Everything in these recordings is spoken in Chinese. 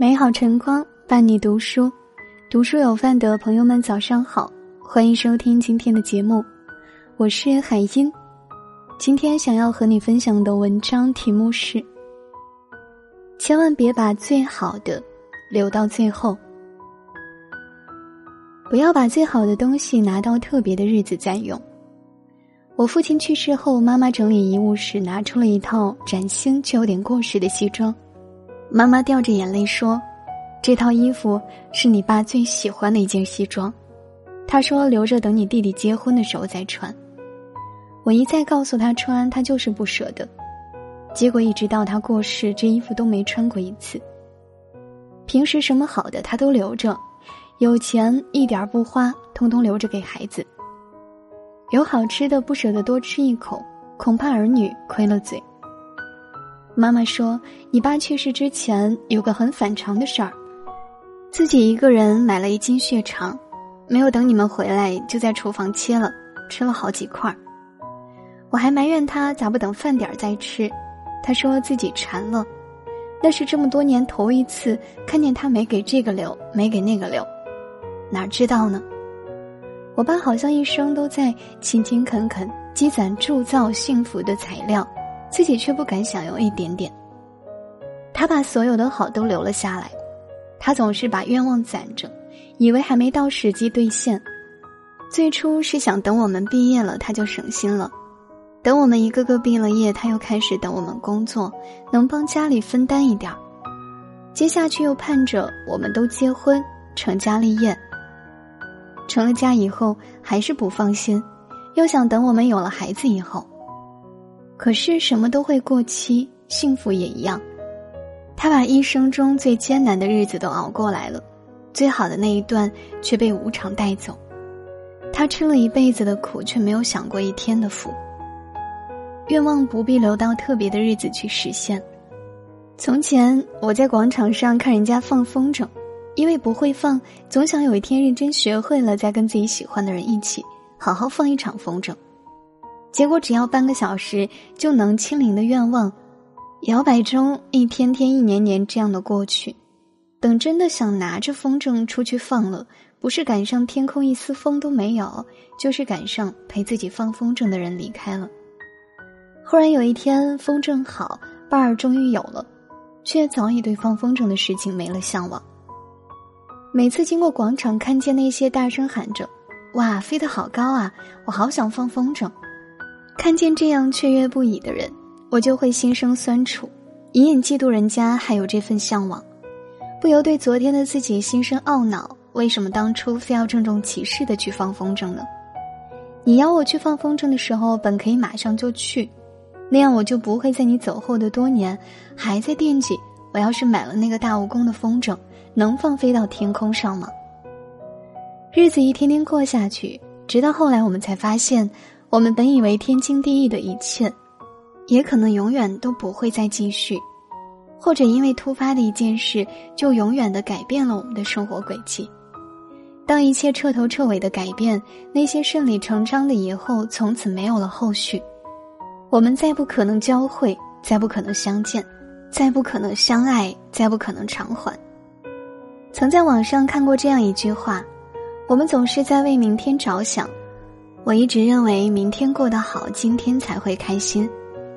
美好晨光伴你读书，读书有饭的朋友们早上好，欢迎收听今天的节目，我是海音。今天想要和你分享的文章题目是：千万别把最好的留到最后，不要把最好的东西拿到特别的日子再用。我父亲去世后，妈妈整理遗物时拿出了一套崭新却有点过时的西装。妈妈掉着眼泪说：“这套衣服是你爸最喜欢的一件西装，他说留着等你弟弟结婚的时候再穿。”我一再告诉他穿，他就是不舍得。结果一直到他过世，这衣服都没穿过一次。平时什么好的他都留着，有钱一点不花，通通留着给孩子。有好吃的不舍得多吃一口，恐怕儿女亏了嘴。妈妈说：“你爸去世之前有个很反常的事儿，自己一个人买了一斤血肠，没有等你们回来就在厨房切了，吃了好几块。我还埋怨他咋不等饭点儿再吃，他说自己馋了，那是这么多年头一次看见他没给这个留，没给那个留，哪知道呢？我爸好像一生都在勤勤恳恳积攒铸造幸福的材料。”自己却不敢享用一点点。他把所有的好都留了下来，他总是把愿望攒着，以为还没到时机兑现。最初是想等我们毕业了，他就省心了；等我们一个个毕了业，他又开始等我们工作，能帮家里分担一点儿。接下去又盼着我们都结婚成家立业。成了家以后还是不放心，又想等我们有了孩子以后。可是什么都会过期，幸福也一样。他把一生中最艰难的日子都熬过来了，最好的那一段却被无常带走。他吃了一辈子的苦，却没有享过一天的福。愿望不必留到特别的日子去实现。从前我在广场上看人家放风筝，因为不会放，总想有一天认真学会了，再跟自己喜欢的人一起好好放一场风筝。结果只要半个小时就能清零的愿望，摇摆中一天天一年年这样的过去，等真的想拿着风筝出去放了，不是赶上天空一丝风都没有，就是赶上陪自己放风筝的人离开了。忽然有一天风筝好，伴儿终于有了，却早已对放风筝的事情没了向往。每次经过广场，看见那些大声喊着“哇，飞得好高啊！我好想放风筝。”看见这样雀跃不已的人，我就会心生酸楚，隐隐嫉妒人家还有这份向往，不由对昨天的自己心生懊恼：为什么当初非要郑重其事的去放风筝呢？你邀我去放风筝的时候，本可以马上就去，那样我就不会在你走后的多年还在惦记我要是买了那个大蜈蚣的风筝，能放飞到天空上吗？日子一天天过下去，直到后来我们才发现。我们本以为天经地义的一切，也可能永远都不会再继续，或者因为突发的一件事，就永远的改变了我们的生活轨迹。当一切彻头彻尾的改变，那些顺理成章的以后，从此没有了后续，我们再不可能交汇，再不可能相见，再不可能相爱，再不可能偿还。曾在网上看过这样一句话：我们总是在为明天着想。我一直认为，明天过得好，今天才会开心。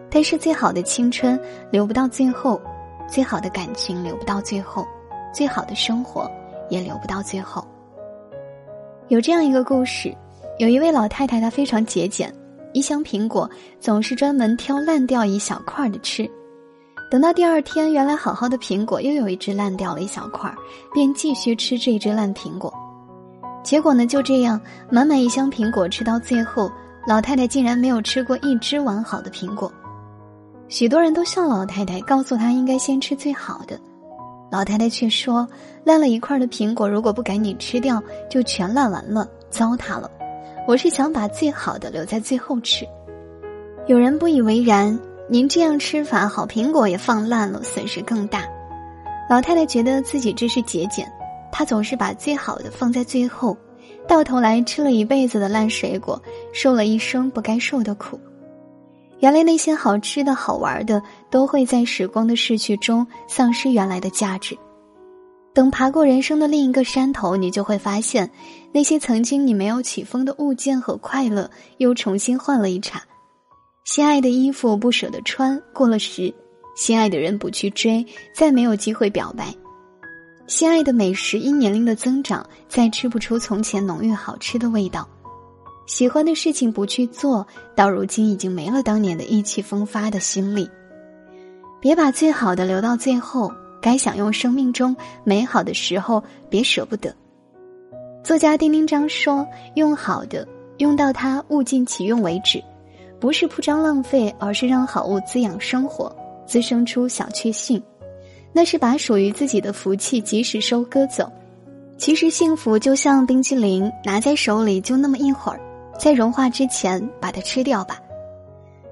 但是，最好的青春留不到最后，最好的感情留不到最后，最好的生活也留不到最后。有这样一个故事：有一位老太太，她非常节俭，一箱苹果总是专门挑烂掉一小块的吃。等到第二天，原来好好的苹果又有一只烂掉了一小块，便继续吃这只烂苹果。结果呢？就这样，满满一箱苹果吃到最后，老太太竟然没有吃过一只完好的苹果。许多人都笑老太太，告诉她应该先吃最好的。老太太却说：“烂了一块的苹果，如果不赶紧吃掉，就全烂完了，糟蹋了。我是想把最好的留在最后吃。”有人不以为然：“您这样吃法，好苹果也放烂了，损失更大。”老太太觉得自己这是节俭。他总是把最好的放在最后，到头来吃了一辈子的烂水果，受了一生不该受的苦。原来那些好吃的好玩的，都会在时光的逝去中丧失原来的价值。等爬过人生的另一个山头，你就会发现，那些曾经你没有起风的物件和快乐，又重新换了一茬。心爱的衣服不舍得穿，过了时；心爱的人不去追，再没有机会表白。心爱的美食因年龄的增长，再吃不出从前浓郁好吃的味道。喜欢的事情不去做，到如今已经没了当年的意气风发的心力。别把最好的留到最后。该享用生命中美好的时候，别舍不得。作家丁丁章说：“用好的，用到它物尽其用为止，不是铺张浪费，而是让好物滋养生活，滋生出小确幸。那是把属于自己的福气及时收割走。其实幸福就像冰淇淋，拿在手里就那么一会儿，在融化之前把它吃掉吧。”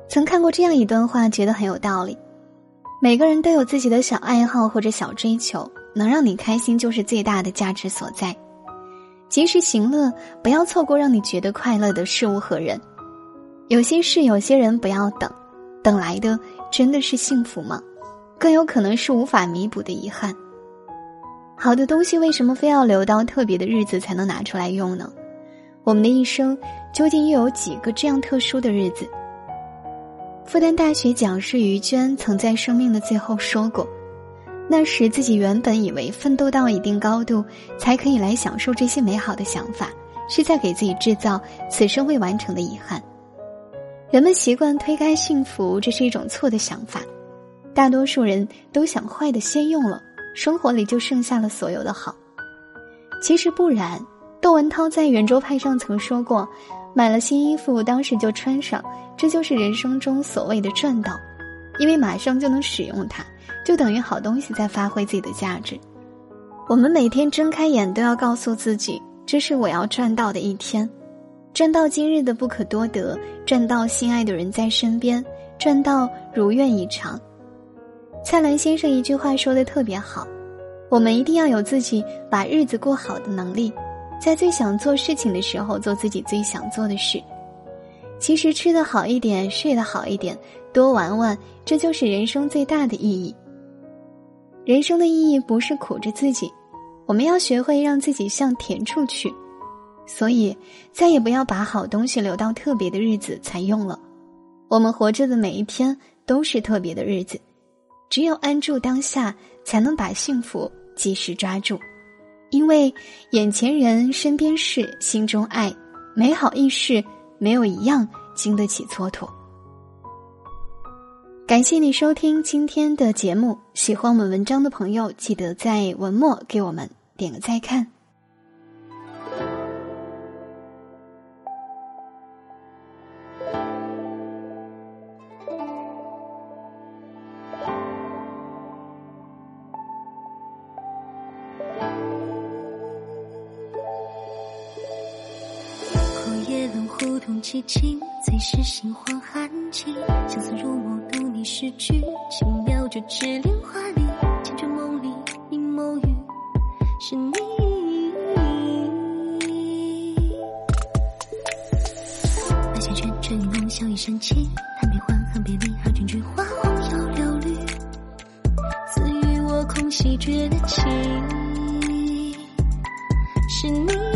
曾看过这样一段话，觉得很有道理。每个人都有自己的小爱好或者小追求，能让你开心就是最大的价值所在。及时行乐，不要错过让你觉得快乐的事物和人。有些事，有些人，不要等，等来的真的是幸福吗？更有可能是无法弥补的遗憾。好的东西为什么非要留到特别的日子才能拿出来用呢？我们的一生究竟又有几个这样特殊的日子？复旦大学讲师于娟曾在生命的最后说过：“那时自己原本以为奋斗到一定高度，才可以来享受这些美好的想法，是在给自己制造此生未完成的遗憾。人们习惯推开幸福，这是一种错的想法。大多数人都想坏的先用了，生活里就剩下了所有的好。其实不然，窦文涛在圆桌派上曾说过。”买了新衣服，当时就穿上，这就是人生中所谓的赚到，因为马上就能使用它，就等于好东西在发挥自己的价值。我们每天睁开眼都要告诉自己，这是我要赚到的一天，赚到今日的不可多得，赚到心爱的人在身边，赚到如愿以偿。蔡澜先生一句话说的特别好，我们一定要有自己把日子过好的能力。在最想做事情的时候，做自己最想做的事。其实吃得好一点，睡得好一点，多玩玩，这就是人生最大的意义。人生的意义不是苦着自己，我们要学会让自己向甜处去。所以，再也不要把好东西留到特别的日子才用了。我们活着的每一天都是特别的日子，只有安住当下，才能把幸福及时抓住。因为眼前人、身边事、心中爱，美好意识，没有一样经得起蹉跎。感谢你收听今天的节目，喜欢我们文章的朋友，记得在文末给我们点个再看。胡同凄清，最是心慌寒气。相思如梦，渡你诗句，轻描着纸莲花里，缱绻梦里，你眸语是你。那些圈圈一梦，笑一深情。叹悲欢，恨别离，好卷菊花，红又柳绿。赐予我空隙觉的情，是你。